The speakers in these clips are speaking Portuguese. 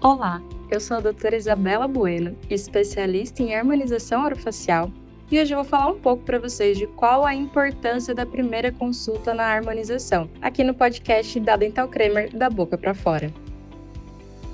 Olá, eu sou a doutora Isabela Bueno, especialista em harmonização orofacial, e hoje eu vou falar um pouco para vocês de qual a importância da primeira consulta na harmonização, aqui no podcast da Dental Kramer da Boca para Fora.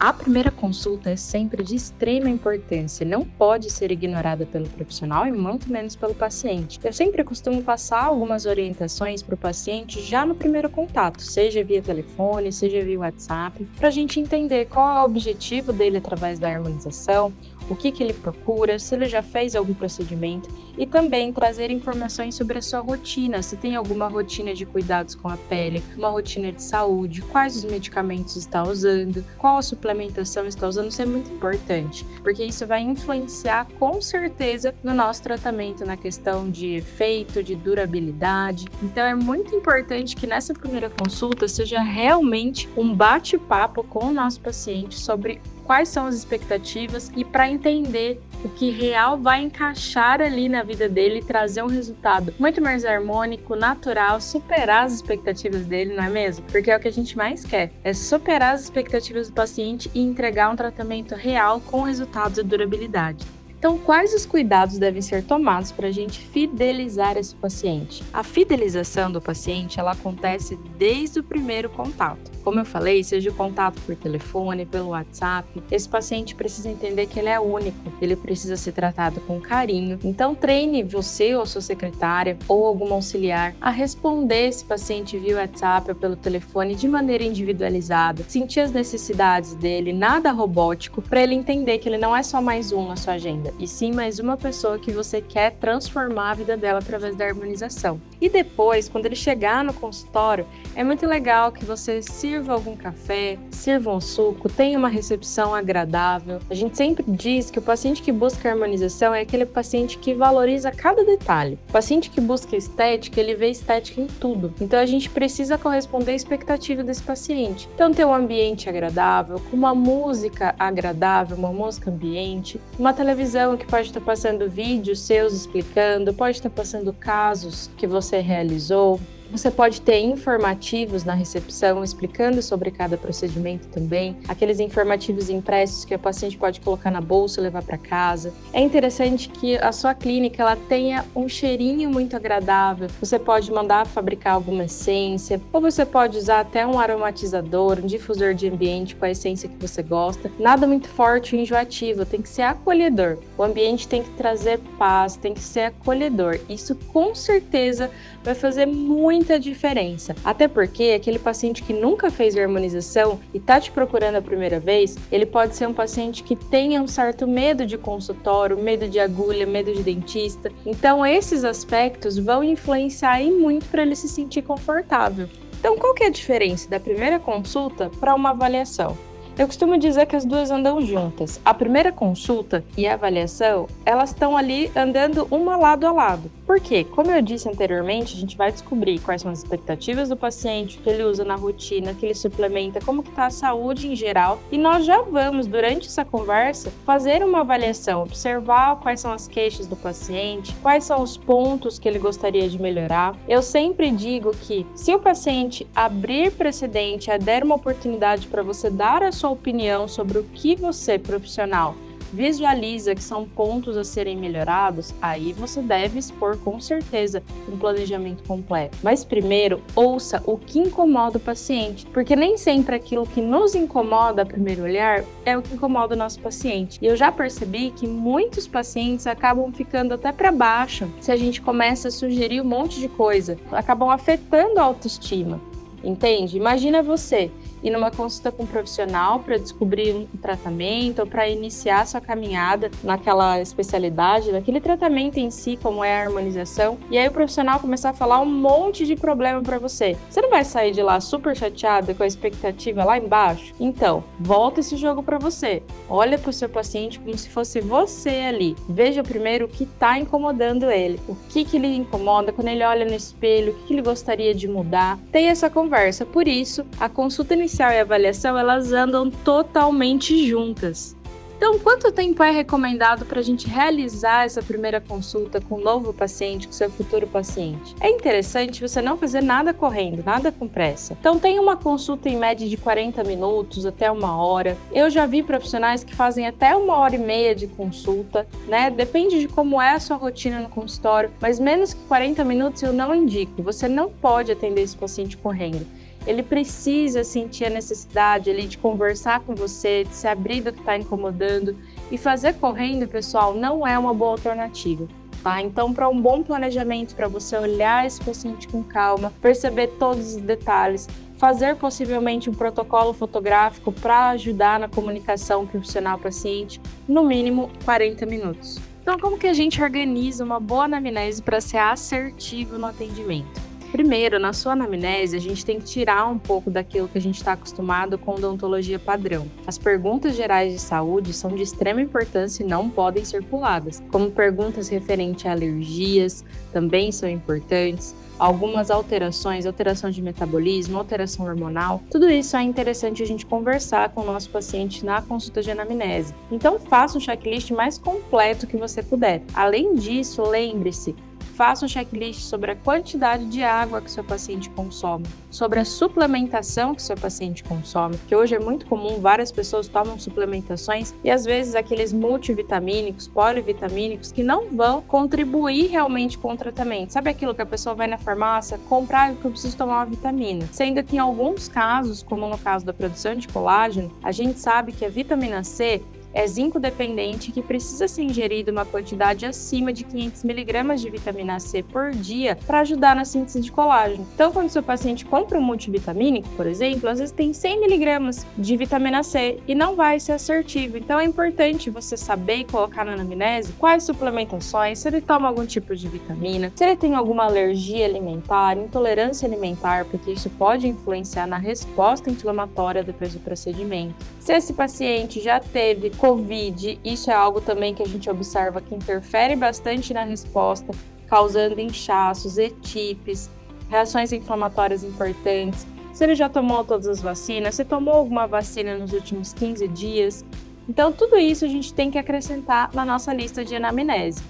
A primeira consulta é sempre de extrema importância, não pode ser ignorada pelo profissional e muito menos pelo paciente. Eu sempre costumo passar algumas orientações para o paciente já no primeiro contato, seja via telefone, seja via WhatsApp, para a gente entender qual é o objetivo dele através da harmonização, o que, que ele procura, se ele já fez algum procedimento e também trazer informações sobre a sua rotina, se tem alguma rotina de cuidados com a pele, uma rotina de saúde, quais os medicamentos está usando, qual a suplementação está usando, isso é muito importante, porque isso vai influenciar com certeza no nosso tratamento na questão de efeito, de durabilidade. Então é muito importante que nessa primeira consulta seja realmente um bate-papo com o nosso paciente sobre quais são as expectativas e para entender o que real vai encaixar ali na vida dele e trazer um resultado muito mais harmônico, natural, superar as expectativas dele, não é mesmo? Porque é o que a gente mais quer, é superar as expectativas do paciente e entregar um tratamento real com resultados e durabilidade. Então, quais os cuidados devem ser tomados para a gente fidelizar esse paciente? A fidelização do paciente ela acontece desde o primeiro contato. Como eu falei, seja o contato por telefone, pelo WhatsApp, esse paciente precisa entender que ele é único, ele precisa ser tratado com carinho. Então, treine você ou sua secretária ou algum auxiliar a responder esse paciente via WhatsApp ou pelo telefone de maneira individualizada, sentir as necessidades dele, nada robótico, para ele entender que ele não é só mais um na sua agenda vida, e sim mais uma pessoa que você quer transformar a vida dela através da harmonização. E depois, quando ele chegar no consultório, é muito legal que você sirva algum café, sirva um suco, tenha uma recepção agradável. A gente sempre diz que o paciente que busca harmonização é aquele paciente que valoriza cada detalhe. O paciente que busca estética, ele vê estética em tudo. Então a gente precisa corresponder à expectativa desse paciente. Então ter um ambiente agradável, com uma música agradável, uma música ambiente, uma televisão televisão que pode estar passando vídeos seus explicando, pode estar passando casos que você realizou, você pode ter informativos na recepção explicando sobre cada procedimento também, aqueles informativos impressos que o paciente pode colocar na bolsa e levar para casa. É interessante que a sua clínica ela tenha um cheirinho muito agradável. Você pode mandar fabricar alguma essência, ou você pode usar até um aromatizador, um difusor de ambiente com a essência que você gosta. Nada muito forte ou enjoativo, tem que ser acolhedor. O ambiente tem que trazer paz, tem que ser acolhedor. Isso com certeza vai fazer muito muita diferença. Até porque aquele paciente que nunca fez harmonização e tá te procurando a primeira vez, ele pode ser um paciente que tenha um certo medo de consultório, medo de agulha, medo de dentista. Então esses aspectos vão influenciar muito para ele se sentir confortável. Então qual que é a diferença da primeira consulta para uma avaliação? Eu costumo dizer que as duas andam juntas. A primeira consulta e a avaliação, elas estão ali andando uma lado a lado. Por quê? Como eu disse anteriormente, a gente vai descobrir quais são as expectativas do paciente, o que ele usa na rotina, o que ele suplementa, como que está a saúde em geral, e nós já vamos, durante essa conversa, fazer uma avaliação, observar quais são as queixas do paciente, quais são os pontos que ele gostaria de melhorar. Eu sempre digo que se o paciente abrir precedente, a der uma oportunidade para você dar a sua opinião sobre o que você, profissional, visualiza que são pontos a serem melhorados, aí você deve expor com certeza um planejamento completo. Mas primeiro, ouça o que incomoda o paciente, porque nem sempre aquilo que nos incomoda a primeiro olhar é o que incomoda o nosso paciente. E eu já percebi que muitos pacientes acabam ficando até para baixo se a gente começa a sugerir um monte de coisa, acabam afetando a autoestima. Entende? Imagina você ir numa consulta com um profissional para descobrir um tratamento ou para iniciar sua caminhada naquela especialidade, naquele tratamento em si, como é a harmonização, e aí o profissional começar a falar um monte de problema para você. Você não vai sair de lá super chateada com a expectativa lá embaixo? Então, volta esse jogo para você. Olha para o seu paciente como se fosse você ali. Veja primeiro o que está incomodando ele, o que, que ele incomoda quando ele olha no espelho, o que, que ele gostaria de mudar. Tenha essa conversa. Por isso, a consulta inicial e avaliação, elas andam totalmente juntas. Então, quanto tempo é recomendado para a gente realizar essa primeira consulta com o novo paciente, com seu futuro paciente? É interessante você não fazer nada correndo, nada com pressa. Então, tem uma consulta em média de 40 minutos até uma hora. Eu já vi profissionais que fazem até uma hora e meia de consulta, né? Depende de como é a sua rotina no consultório, mas menos que 40 minutos eu não indico. Você não pode atender esse paciente correndo ele precisa sentir a necessidade ali de conversar com você, de se abrir do que está incomodando. E fazer correndo, pessoal, não é uma boa alternativa. Tá? Então, para um bom planejamento, para você olhar esse paciente com calma, perceber todos os detalhes, fazer possivelmente um protocolo fotográfico para ajudar na comunicação profissional-paciente, no mínimo 40 minutos. Então, como que a gente organiza uma boa anamnese para ser assertivo no atendimento? Primeiro, na sua anamnese, a gente tem que tirar um pouco daquilo que a gente está acostumado com odontologia padrão. As perguntas gerais de saúde são de extrema importância e não podem ser puladas, como perguntas referentes a alergias também são importantes, algumas alterações, alteração de metabolismo, alteração hormonal, tudo isso é interessante a gente conversar com o nosso paciente na consulta de anamnese. Então, faça um checklist mais completo que você puder. Além disso, lembre-se, faça um checklist sobre a quantidade de água que seu paciente consome, sobre a suplementação que seu paciente consome, que hoje é muito comum, várias pessoas tomam suplementações e às vezes aqueles multivitamínicos, polivitamínicos que não vão contribuir realmente com o tratamento. Sabe aquilo que a pessoa vai na farmácia comprar que eu preciso tomar uma vitamina? Sendo que em alguns casos, como no caso da produção de colágeno, a gente sabe que a vitamina C é zinco dependente que precisa ser ingerido uma quantidade acima de 500 miligramas de vitamina C por dia para ajudar na síntese de colágeno. Então, quando seu paciente compra um multivitamínico, por exemplo, às vezes tem 100 miligramas de vitamina C e não vai ser assertivo. Então, é importante você saber e colocar na anamnese quais suplementações, se ele toma algum tipo de vitamina, se ele tem alguma alergia alimentar, intolerância alimentar, porque isso pode influenciar na resposta inflamatória depois do procedimento. Se esse paciente já teve Covid, isso é algo também que a gente observa que interfere bastante na resposta, causando inchaços, etipes, reações inflamatórias importantes. Se ele já tomou todas as vacinas, se tomou alguma vacina nos últimos 15 dias. Então, tudo isso a gente tem que acrescentar na nossa lista de anamnese.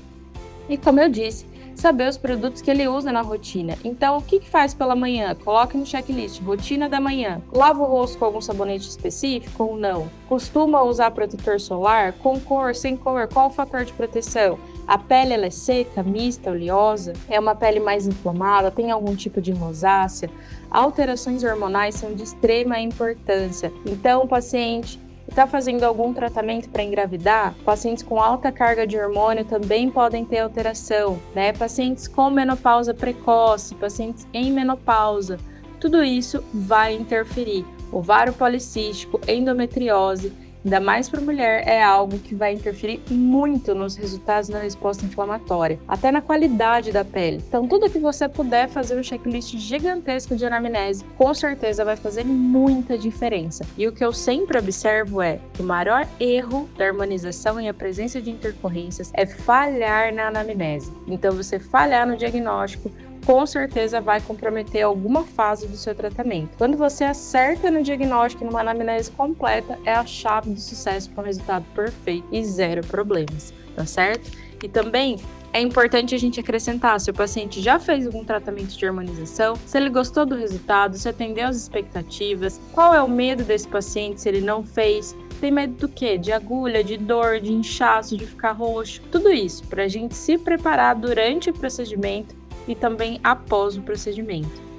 E como eu disse, saber os produtos que ele usa na rotina. Então, o que, que faz pela manhã? Coloque no checklist, rotina da manhã. Lava o rosto com algum sabonete específico ou não? Costuma usar protetor solar? Com cor, sem cor? Qual o fator de proteção? A pele ela é seca, mista, oleosa? É uma pele mais inflamada? Tem algum tipo de rosácea? Alterações hormonais são de extrema importância. Então, o paciente está fazendo algum tratamento para engravidar, pacientes com alta carga de hormônio também podem ter alteração, né? Pacientes com menopausa precoce, pacientes em menopausa, tudo isso vai interferir. Ovário policístico, endometriose, ainda mais para mulher, é algo que vai interferir muito nos resultados da resposta inflamatória, até na qualidade da pele. Então, tudo que você puder fazer um checklist gigantesco de anamnese, com certeza vai fazer muita diferença. E o que eu sempre observo é que o maior erro da harmonização e a presença de intercorrências é falhar na anamnese. Então, você falhar no diagnóstico, com certeza vai comprometer alguma fase do seu tratamento. Quando você acerta no diagnóstico numa anamnese completa, é a chave do sucesso para um resultado perfeito e zero problemas, tá certo? E também é importante a gente acrescentar se o paciente já fez algum tratamento de harmonização, se ele gostou do resultado, se atendeu às expectativas, qual é o medo desse paciente se ele não fez, tem medo do quê? De agulha, de dor, de inchaço, de ficar roxo, tudo isso para a gente se preparar durante o procedimento e também após o procedimento.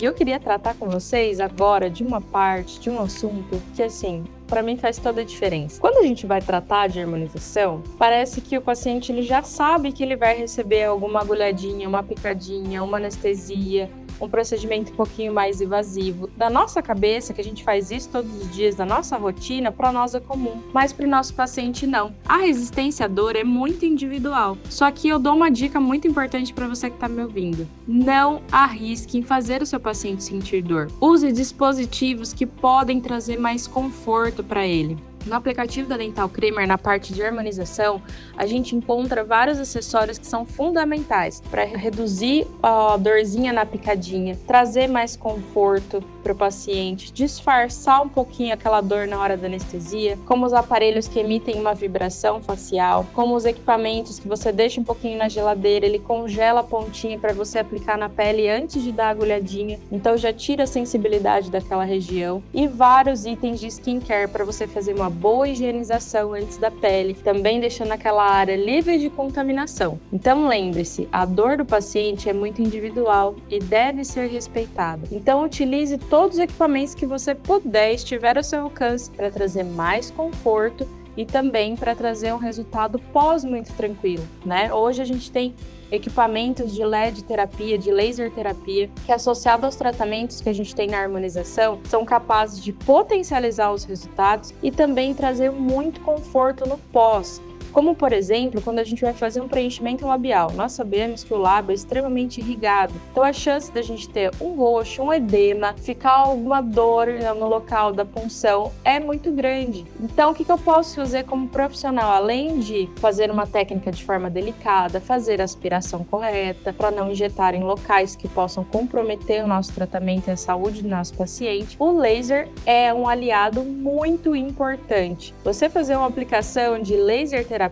E eu queria tratar com vocês agora de uma parte, de um assunto que, assim, para mim faz toda a diferença. Quando a gente vai tratar de harmonização, parece que o paciente ele já sabe que ele vai receber alguma agulhadinha, uma picadinha, uma anestesia, um procedimento um pouquinho mais invasivo. Da nossa cabeça, que a gente faz isso todos os dias, da nossa rotina, para nós é comum, mas para o nosso paciente não. A resistência à dor é muito individual. Só que eu dou uma dica muito importante para você que está me ouvindo. Não arrisque em fazer o seu paciente sentir dor. Use dispositivos que podem trazer mais conforto para ele. No aplicativo da Dental Creamer, na parte de harmonização, a gente encontra vários acessórios que são fundamentais para reduzir a dorzinha na picadinha, trazer mais conforto para o paciente, disfarçar um pouquinho aquela dor na hora da anestesia, como os aparelhos que emitem uma vibração facial, como os equipamentos que você deixa um pouquinho na geladeira, ele congela a pontinha para você aplicar na pele antes de dar a agulhadinha, então já tira a sensibilidade daquela região. E vários itens de skincare para você fazer uma boa higienização antes da pele, também deixando aquela área livre de contaminação. Então lembre-se, a dor do paciente é muito individual e deve ser respeitada. Então utilize todo todos os equipamentos que você puder estiver ao seu alcance para trazer mais conforto e também para trazer um resultado pós muito tranquilo, né? Hoje a gente tem equipamentos de LED terapia, de laser terapia, que associado aos tratamentos que a gente tem na harmonização, são capazes de potencializar os resultados e também trazer muito conforto no pós, como, por exemplo, quando a gente vai fazer um preenchimento labial. Nós sabemos que o lábio é extremamente irrigado, então a chance da gente ter um roxo, um edema, ficar alguma dor no local da punção é muito grande. Então, o que, eu posso fazer como profissional? Além de fazer uma técnica de forma delicada, fazer a aspiração correta, para não injetar em locais que possam comprometer o nosso tratamento e a saúde do nosso paciente, o laser é um aliado muito importante. Você fazer uma aplicação de laser terapia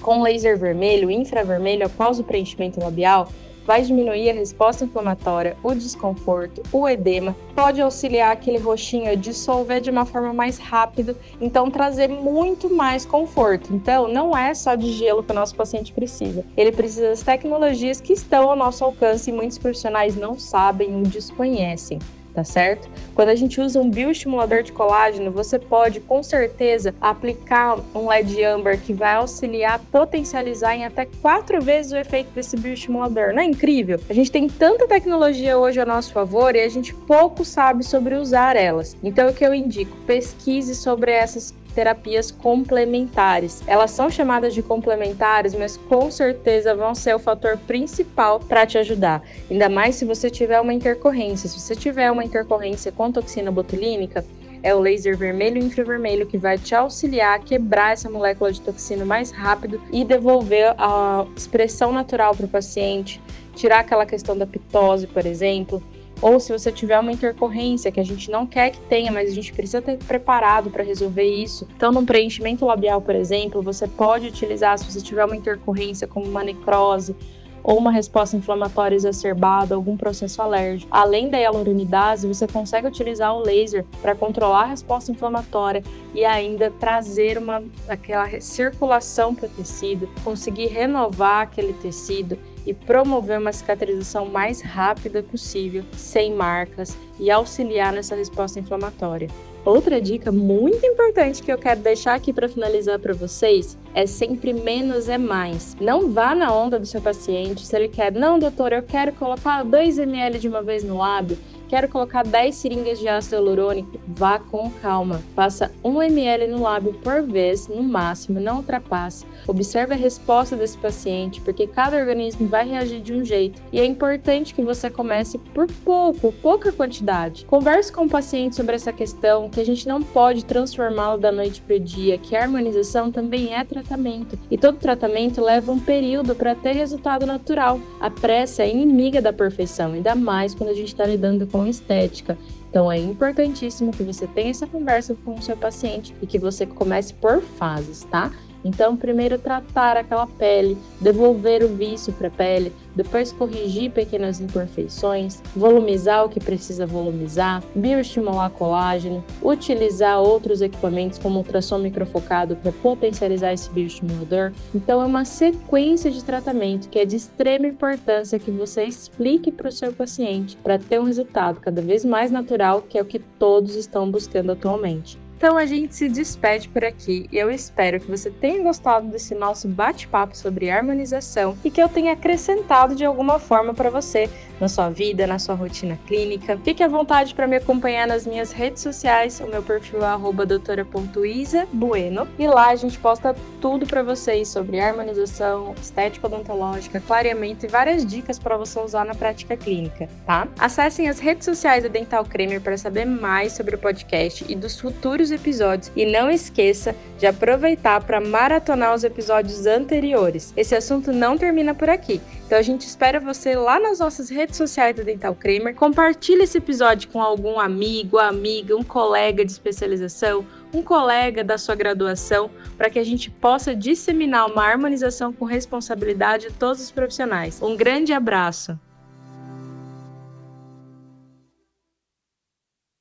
com laser vermelho, infravermelho após o preenchimento labial vai diminuir a resposta inflamatória, o desconforto, o edema, pode auxiliar aquele roxinho a dissolver de uma forma mais rápida, então trazer muito mais conforto. Então, não é só de gelo que o nosso paciente precisa. Ele precisa das tecnologias que estão ao nosso alcance e muitos profissionais não sabem ou desconhecem tá certo? Quando a gente usa um bioestimulador de colágeno, você pode com certeza aplicar um LED âmbar que vai auxiliar, potencializar em até quatro vezes o efeito desse bioestimulador. Não é incrível? A gente tem tanta tecnologia hoje a nosso favor e a gente pouco sabe sobre usar elas. Então, o que eu indico? Pesquise sobre essas terapias complementares. Elas são chamadas de complementares, mas com certeza vão ser o fator principal para te ajudar. Ainda mais se você tiver uma intercorrência. Se você tiver uma intercorrência com toxina botulínica, é o laser vermelho e infravermelho que vai te auxiliar a quebrar essa molécula de toxina mais rápido e devolver a expressão natural para o paciente, tirar aquela questão da pitose, por exemplo, ou se você tiver uma intercorrência que a gente não quer que tenha, mas a gente precisa ter preparado para resolver isso. Então, no preenchimento labial, por exemplo, você pode utilizar, se você tiver uma intercorrência como uma necrose, ou uma resposta inflamatória exacerbada, algum processo alérgico. Além da hialuronidase, você consegue utilizar o laser para controlar a resposta inflamatória e ainda trazer uma aquela circulação para o tecido, conseguir renovar aquele tecido e promover uma cicatrização mais rápida possível, sem marcas e auxiliar nessa resposta inflamatória. Outra dica muito importante que eu quero deixar aqui para finalizar para vocês é sempre menos é mais. Não vá na onda do seu paciente se ele quer, não, doutor, eu quero colocar 2 ml de uma vez no lábio Quero colocar 10 seringas de ácido hialurônico? Vá com calma. Faça 1 ml no lábio por vez, no máximo, não ultrapasse. Observe a resposta desse paciente, porque cada organismo vai reagir de um jeito. E é importante que você comece por pouco, pouca quantidade. Converse com o paciente sobre essa questão, que a gente não pode transformá-lo da noite para o dia, que a harmonização também é tratamento. E todo tratamento leva um período para ter resultado natural. A pressa é inimiga da perfeição, ainda mais quando a gente está lidando com com estética. Então é importantíssimo que você tenha essa conversa com o seu paciente e que você comece por fases, tá? Então, primeiro tratar aquela pele, devolver o vício para a pele, depois corrigir pequenas imperfeições, volumizar o que precisa volumizar, bioestimular colágeno, utilizar outros equipamentos como ultrassom microfocado para potencializar esse bioestimulador. Então, é uma sequência de tratamento que é de extrema importância que você explique para o seu paciente para ter um resultado cada vez mais natural, que é o que todos estão buscando atualmente. Então a gente se despede por aqui eu espero que você tenha gostado desse nosso bate-papo sobre harmonização e que eu tenha acrescentado de alguma forma para você na sua vida, na sua rotina clínica. Fique à vontade para me acompanhar nas minhas redes sociais. O meu perfil é doutora.isabueno e lá a gente posta tudo para vocês sobre harmonização, estética odontológica, clareamento e várias dicas para você usar na prática clínica, tá? Acessem as redes sociais da Dental Creamer para saber mais sobre o podcast e dos futuros os episódios e não esqueça de aproveitar para maratonar os episódios anteriores. Esse assunto não termina por aqui. Então a gente espera você lá nas nossas redes sociais da Dental Kramer. Compartilhe esse episódio com algum amigo, amiga, um colega de especialização, um colega da sua graduação, para que a gente possa disseminar uma harmonização com responsabilidade de todos os profissionais. Um grande abraço!